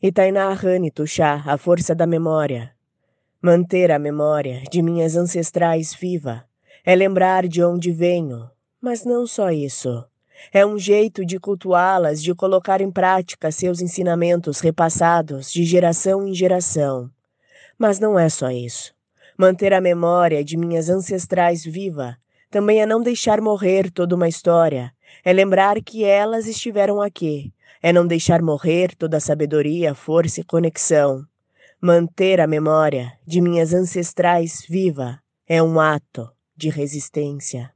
Itainá Rani Tuxá, a força da memória. Manter a memória de minhas ancestrais viva é lembrar de onde venho, mas não só isso. É um jeito de cultuá-las, de colocar em prática seus ensinamentos repassados de geração em geração. Mas não é só isso. Manter a memória de minhas ancestrais viva também é não deixar morrer toda uma história, é lembrar que elas estiveram aqui, é não deixar morrer toda a sabedoria, força e conexão. Manter a memória de minhas ancestrais viva é um ato de resistência.